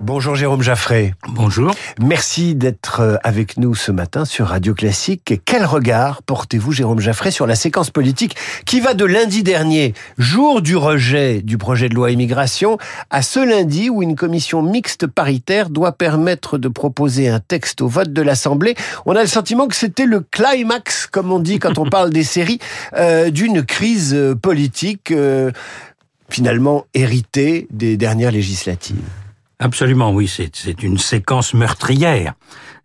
Bonjour Jérôme Jaffré. Bonjour. Merci d'être euh, avec nous ce matin sur Radio Classique. Quel regard portez-vous, Jérôme Jaffré, sur la séquence politique qui va de lundi dernier, jour du rejet du projet de loi immigration, à ce lundi où une commission mixte paritaire doit permettre de proposer un texte au vote de l'Assemblée? On a le sentiment que c'était le climax, comme on dit quand on parle des séries, euh, d'une crise euh, politique euh, finalement héritée des dernières législatives. Absolument, oui, c'est une séquence meurtrière.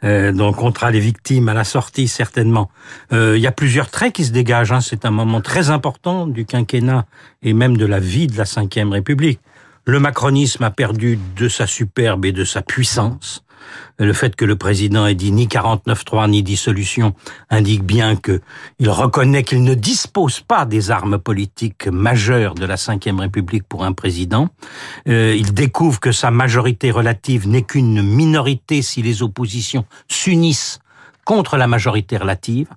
Euh, donc on les victimes à la sortie certainement. Euh, il y a plusieurs traits qui se dégagent. Hein. C'est un moment très important du quinquennat et même de la vie de la Ve République. Le macronisme a perdu de sa superbe et de sa puissance. Le fait que le président ait dit ni 49-3 ni dissolution indique bien que il reconnaît qu'il ne dispose pas des armes politiques majeures de la Ve République pour un président. Euh, il découvre que sa majorité relative n'est qu'une minorité si les oppositions s'unissent contre la majorité relative.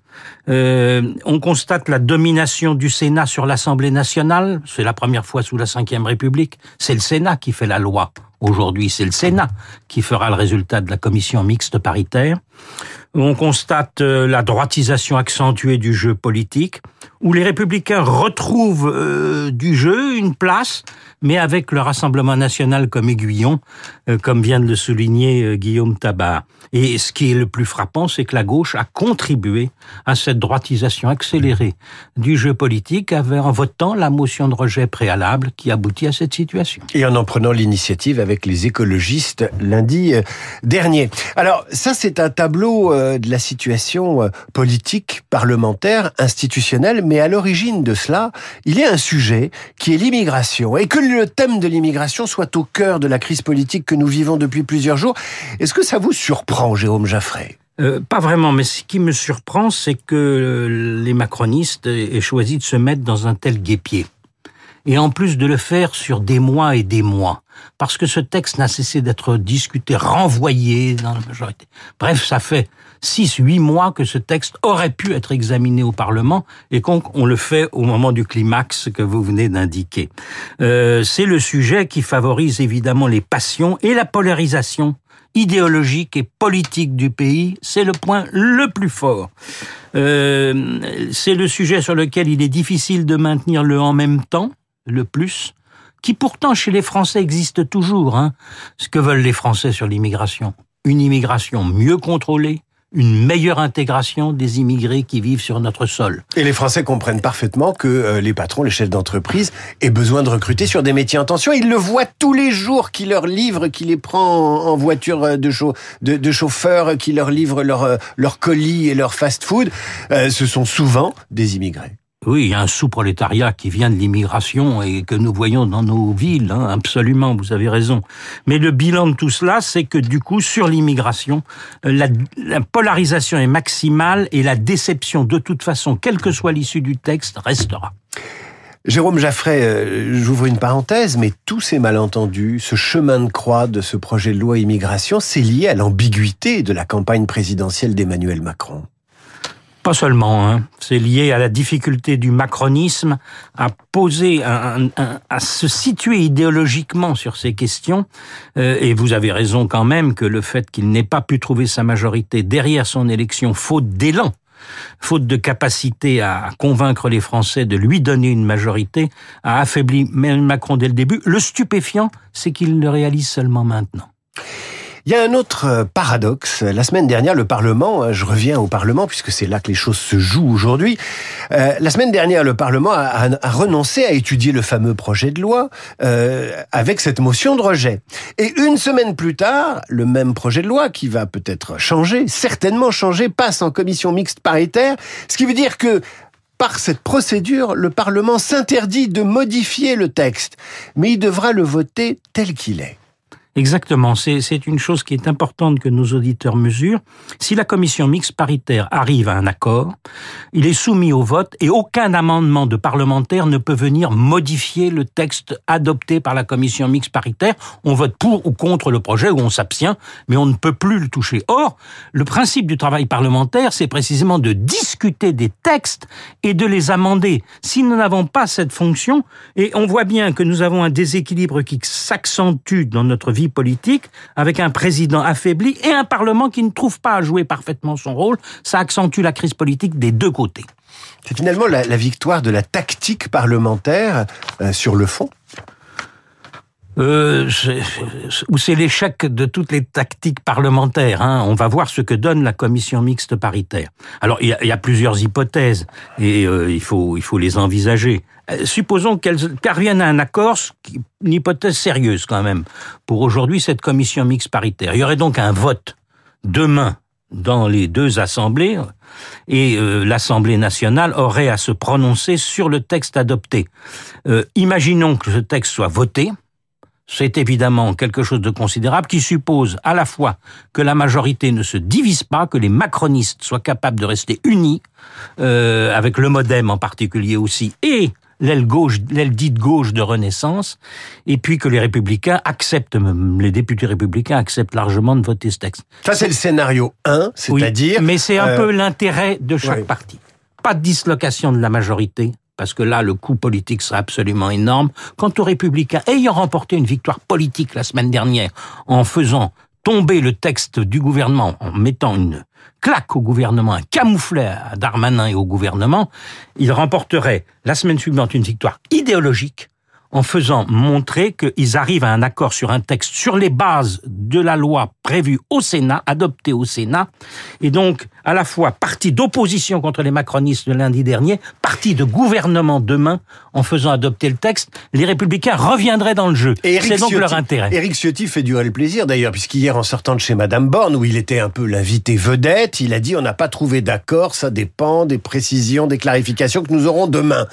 Euh, on constate la domination du Sénat sur l'Assemblée nationale. C'est la première fois sous la Ve République. C'est le Sénat qui fait la loi. Aujourd'hui, c'est le Sénat qui fera le résultat de la commission mixte paritaire. On constate euh, la droitisation accentuée du jeu politique, où les républicains retrouvent euh, du jeu une place, mais avec le Rassemblement national comme aiguillon, comme vient de le souligner Guillaume Tabar. Et ce qui est le plus frappant, c'est que la gauche a contribué à cette droitisation accélérée du jeu politique en votant la motion de rejet préalable qui aboutit à cette situation. Et en en prenant l'initiative avec les écologistes lundi euh, dernier. Alors ça, c'est un tableau de la situation politique, parlementaire, institutionnelle, mais à l'origine de cela, il y a un sujet qui est l'immigration et que le thème de l'immigration soit au cœur de la crise politique que nous vivons depuis plusieurs jours. Est-ce que ça vous surprend, Jérôme Jaffray? Euh, pas vraiment, mais ce qui me surprend, c'est que euh, les macronistes aient choisi de se mettre dans un tel guépier. Et en plus de le faire sur des mois et des mois. Parce que ce texte n'a cessé d'être discuté, renvoyé dans la majorité. Bref, ça fait six, huit mois que ce texte aurait pu être examiné au Parlement et qu'on le fait au moment du climax que vous venez d'indiquer. Euh, c'est le sujet qui favorise évidemment les passions et la polarisation idéologique et politique du pays, c'est le point le plus fort. Euh, c'est le sujet sur lequel il est difficile de maintenir le en même temps, le plus, qui pourtant chez les Français existe toujours. Hein. Ce que veulent les Français sur l'immigration. Une immigration mieux contrôlée, une meilleure intégration des immigrés qui vivent sur notre sol. Et les Français comprennent parfaitement que euh, les patrons, les chefs d'entreprise aient besoin de recruter sur des métiers en tension. Ils le voient tous les jours qui leur livrent, qui les prend en voiture euh, de, de chauffeur, qui leur livrent leur, euh, leur colis et leur fast-food. ce sont souvent des immigrés. Oui, il y a un sous-prolétariat qui vient de l'immigration et que nous voyons dans nos villes, hein, absolument, vous avez raison. Mais le bilan de tout cela, c'est que du coup, sur l'immigration, euh, la, la, polarisation est maximale et la déception, de toute façon, quelle que soit l'issue du texte, restera. Jérôme Jaffray, euh, j'ouvre une parenthèse, mais tous ces malentendus, ce chemin de croix de ce projet de loi immigration, c'est lié à l'ambiguïté de la campagne présidentielle d'Emmanuel Macron. Pas seulement, hein. c'est lié à la difficulté du macronisme à poser, à, se situer idéologiquement sur ces questions. Euh, et vous avez raison quand même que le fait qu'il n'ait pas pu trouver sa majorité derrière son élection, faute d'élan, faute de capacité à convaincre les Français de lui donner une majorité, a affaibli Macron dès le début. Le stupéfiant, c'est qu'il le réalise seulement maintenant. Il y a un autre euh, paradoxe. La semaine dernière, le Parlement, euh, je reviens au Parlement puisque c'est là que les choses se jouent aujourd'hui. Euh, la semaine dernière, le Parlement a, renoncé à étudier le fameux projet de loi avec cette motion de rejet. Et une semaine plus tard, le même projet de loi qui va peut-être changer, certainement changer, passe en commission mixte paritaire. Ce qui veut dire que par cette procédure, le Parlement s'interdit de modifier le texte, mais il devra le voter tel qu'il est. Exactement, c'est une chose qui est importante que nos auditeurs mesurent. Si la commission mixte paritaire arrive à un accord, il est soumis au vote et aucun amendement de parlementaire ne peut venir modifier le texte adopté par la commission mixte paritaire. On vote pour ou contre le projet ou on s'abstient, mais on ne peut plus le toucher. Or, le principe du travail parlementaire, c'est précisément de discuter des textes et de les amender. Si nous n'avons pas cette fonction, et on voit bien que nous avons un déséquilibre qui s'accentue dans notre vie politique, avec un président affaibli et un Parlement qui ne trouve pas à jouer parfaitement son rôle. Ça accentue la crise politique des deux côtés. C'est finalement la, victoire de la tactique parlementaire euh, sur le fond euh, ou c'est l'échec de toutes les tactiques parlementaires. Hein. On va voir ce que donne la commission mixte paritaire. Alors, il y a, plusieurs hypothèses et euh, il, faut, il faut les envisager. Euh, supposons qu'elles parviennent à un accord, une hypothèse sérieuse quand même, pour aujourd'hui cette commission mixte paritaire. Il y aurait donc un vote demain dans les deux assemblées et euh, l'Assemblée nationale aurait à se prononcer sur le texte adopté. Euh, imaginons que ce texte soit voté, c'est évidemment quelque chose de considérable qui suppose à la fois que la majorité ne se divise pas, que les macronistes soient capables de rester unis, euh, avec le modem en particulier aussi, et l'aile gauche, l'aile dite gauche de Renaissance, et puis que les républicains acceptent, les députés républicains acceptent largement de voter ce texte. Ça, c'est le scénario 1, c'est-à-dire... mais c'est un euh, peu l'intérêt de chaque parti. Pas de dislocation de la majorité, parce que là, le coût politique serait absolument énorme. Quant aux républicains, ayant remporté une victoire politique la semaine dernière en faisant tomber le texte du gouvernement, en mettant une claque au gouvernement, un camouflet à Darmanin et au gouvernement, il remporterait la semaine suivante une victoire idéologique en faisant montrer qu'ils arrivent à un accord sur un texte sur les bases de la loi prévue au Sénat, adoptée au Sénat, et donc à la fois parti d'opposition contre les macronistes de lundi dernier, parti de gouvernement demain, en faisant adopter le texte, les républicains reviendraient dans le jeu. C'est donc leur intérêt. Éric Ciotti fait durer le plaisir d'ailleurs, puisqu'hier en sortant de chez Madame Borne, où il était un peu l'invité vedette, il a dit on n'a pas trouvé d'accord, ça dépend des précisions, des clarifications que nous aurons demain.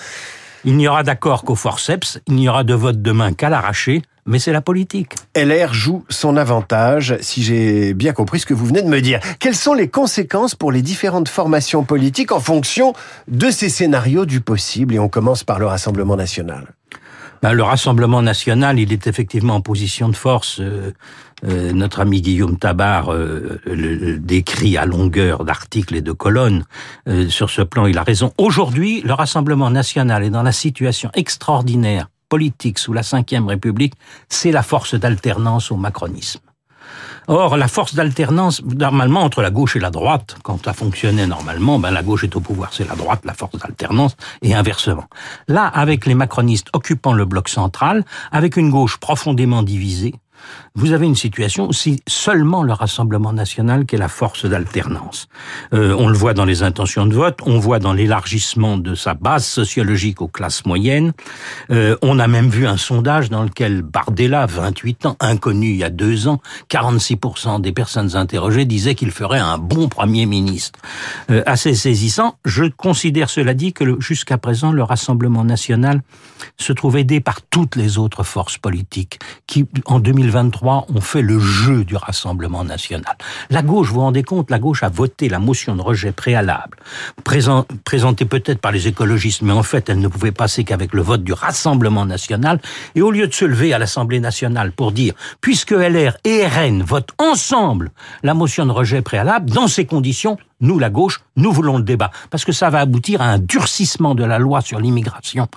Il n'y aura d'accord qu'au forceps, il n'y aura de vote demain qu'à l'arraché, mais c'est la politique. LR joue son avantage, si j'ai bien compris ce que vous venez de me dire. Quelles sont les conséquences pour les différentes formations politiques en fonction de ces scénarios du possible? Et on commence par le Rassemblement national. Ben, le Rassemblement national, il est effectivement en position de force. Euh, euh, notre ami Guillaume Tabar euh, le, décrit à longueur d'articles et de colonnes. sur ce plan, il a raison. Aujourd'hui, le Rassemblement national est dans la situation extraordinaire politique sous la Ve République, c'est la force d'alternance au macronisme. Or, la force d'alternance, normalement, entre la gauche et la droite, quand ça fonctionnait normalement, ben, la gauche est au pouvoir, c'est la droite, la force d'alternance, et inversement. Là, avec les macronistes occupant le bloc central, avec une gauche profondément divisée, vous avez une situation où c'est seulement le Rassemblement national qui est la force d'alternance. Euh, on le voit dans les intentions de vote, on voit dans l'élargissement de sa base sociologique aux classes moyennes. Euh, on a même vu un sondage dans lequel Bardella, 28 ans, inconnu il y a deux ans, 46% des personnes interrogées disaient qu'il ferait un bon Premier ministre. Euh, assez saisissant. Je considère cela dit que jusqu'à présent, le Rassemblement national se trouve aidé par toutes les autres forces politiques qui, en 2023, ont fait le jeu du Rassemblement national. La gauche, vous vous rendez compte, la gauche a voté la motion de rejet préalable, présentée peut-être par les écologistes, mais en fait, elle ne pouvait passer qu'avec le vote du Rassemblement national. Et au lieu de se lever à l'Assemblée nationale pour dire, puisque LR et RN votent ensemble la motion de rejet préalable, dans ces conditions, nous, la gauche, nous voulons le débat. Parce que ça va aboutir à un durcissement de la loi sur l'immigration.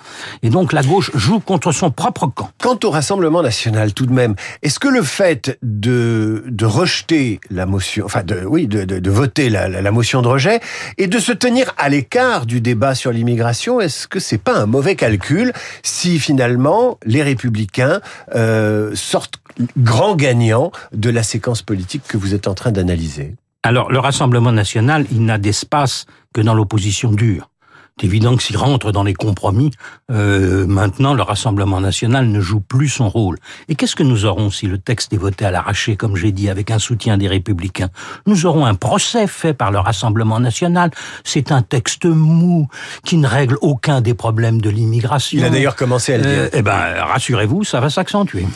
Et donc la gauche joue contre son propre camp. Quant au Rassemblement national, tout de même, est-ce que le fait de, de rejeter la motion, enfin, de, oui, de, de, de voter la, la, motion de rejet et de se tenir à l'écart du débat sur l'immigration, est-ce que c'est pas un mauvais calcul si finalement les républicains euh, sortent grands gagnants de la séquence politique que vous êtes en train d'analyser? Alors, le Rassemblement national, il n'a d'espace que dans l'opposition dure. C'est évident que s'il rentre dans les compromis, euh, maintenant, le Rassemblement national ne joue plus son rôle. Et qu'est-ce que nous aurons si le texte est voté à l'arraché, comme j'ai dit, avec un soutien des républicains? Nous aurons un procès fait par le Rassemblement national. C'est un texte mou qui ne règle aucun des problèmes de l'immigration. Il a d'ailleurs commencé à le dire. Euh, eh ben, rassurez-vous, ça va s'accentuer.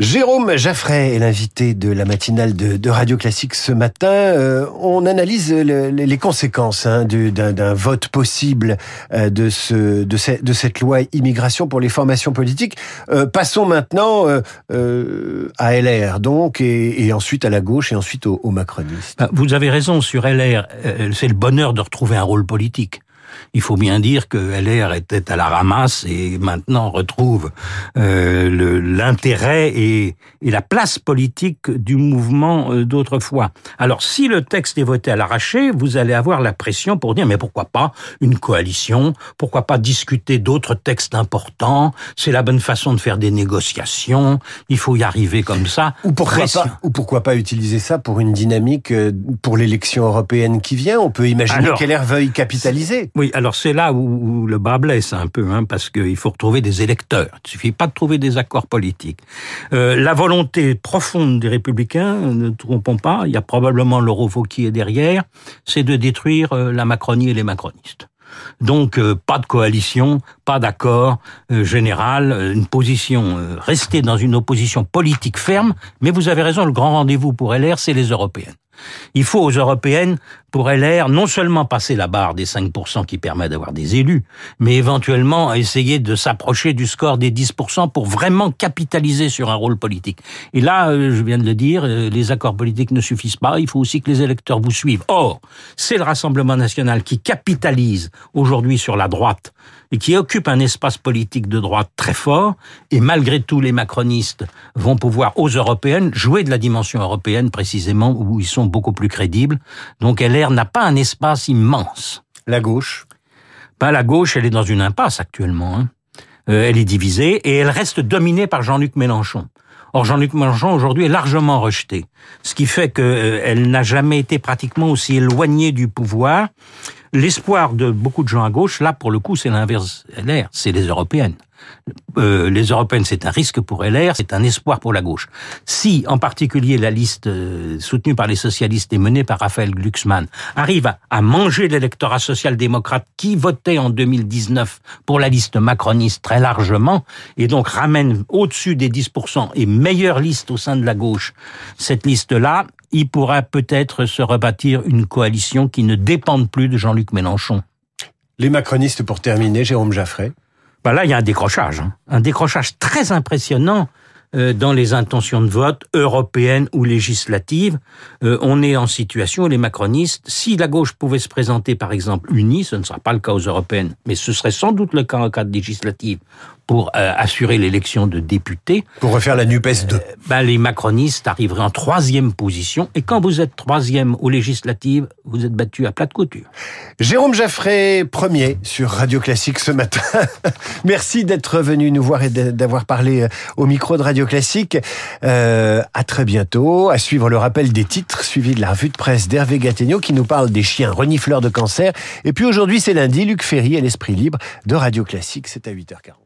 Jérôme Jaffray est l'invité de la matinale de, Radio Classique ce matin. Euh, on analyse les conséquences hein, d'un vote possible euh, de, ce, de, cette loi immigration pour les formations politiques. Euh, passons maintenant à LR, donc, et, ensuite à la gauche, et ensuite aux, aux macronistes. Vous avez raison sur LR. C'est le bonheur de retrouver un rôle politique. Il faut bien dire que LR était à la ramasse et maintenant retrouve euh, l'intérêt et, et, la place politique du mouvement euh, d'autrefois. Alors si le texte est voté à l'arraché, vous allez avoir la pression pour dire mais pourquoi pas une coalition? Pourquoi pas discuter d'autres textes importants? C'est la bonne façon de faire des négociations. Il faut y arriver comme ça. Ou pourquoi, pas, ou pourquoi pas utiliser ça pour une dynamique euh, pour l'élection européenne qui vient? On peut imaginer qu'elle veuille capitaliser. Oui, alors c'est là où, le bas blesse un peu, hein, parce qu'il faut retrouver des électeurs. Il suffit pas de trouver des accords politiques. Euh, la volonté profonde des républicains, ne trompons pas, il y a probablement qui est derrière, c'est de détruire euh, la Macronie et les macronistes. Donc euh, pas de coalition, pas d'accord général, une position rester dans une opposition politique ferme. Mais vous avez raison, le grand rendez-vous pour LR, c'est les européennes. Il faut aux européennes, pour LR, non seulement passer la barre des 5% qui permet d'avoir des élus, mais éventuellement essayer de s'approcher du score des 10% pour vraiment capitaliser sur un rôle politique. Et là, euh, je viens de le dire, euh, les accords politiques ne suffisent pas, il faut aussi que les électeurs vous suivent. Or, c'est le Rassemblement national qui capitalise aujourd'hui sur la droite et qui occupe un espace politique de droite très fort, et malgré tout, les macronistes vont pouvoir, aux européennes, jouer de la dimension européenne précisément, où ils sont beaucoup plus crédibles. Donc LR n'a pas un espace immense. La gauche Pas la gauche, elle est dans une impasse actuellement. Hein. Euh, elle est divisée et elle reste dominée par Jean-Luc Mélenchon. Or, Jean-Luc Mélenchon, aujourd'hui, est largement rejeté. Ce qui fait qu'elle euh, n'a jamais été pratiquement aussi éloignée du pouvoir. L'espoir de beaucoup de gens à gauche, là, pour le coup, c'est l'inverse. LR, c'est les européennes. Euh, les européennes, c'est un risque pour LR, c'est un espoir pour la gauche. Si, en particulier, la liste euh, soutenue par les socialistes et menée par Raphaël Glucksmann arrive à, manger l'électorat social-démocrate qui votait en 2019 pour la liste macroniste très largement, et donc ramène au-dessus des 10% et meilleure liste au sein de la gauche, cette liste-là, il pourra peut-être se rebâtir une coalition qui ne dépende plus de Jean-Luc Mélenchon. Les macronistes, pour terminer, Jérôme Jaffray bah là, il y a un décrochage, hein. un décrochage très impressionnant euh, dans les intentions de vote européennes ou législatives. Euh, on est en situation où les macronistes, si la gauche pouvait se présenter par exemple unie, ce ne sera pas le cas aux européennes, mais ce serait sans doute le cas en cadre législatif, pour euh, assurer l'élection de députés. Pour refaire la NUPES 2. ben, les macronistes arriveraient en troisième position. Et quand vous êtes troisième aux législatives, vous êtes battu à plat de couture. Jérôme Jaffré, premier sur Radio Classique ce matin. Merci d'être venu nous voir et d'avoir parlé euh, au micro de Radio Classique. Euh, à très bientôt. À suivre le rappel des titres, suivi de la revue de presse d'Hervé Gattegno qui nous parle des chiens renifleurs de cancer. Et puis aujourd'hui, c'est lundi, Luc Ferry et l'Esprit Libre de Radio Classique. C'est à 8h40.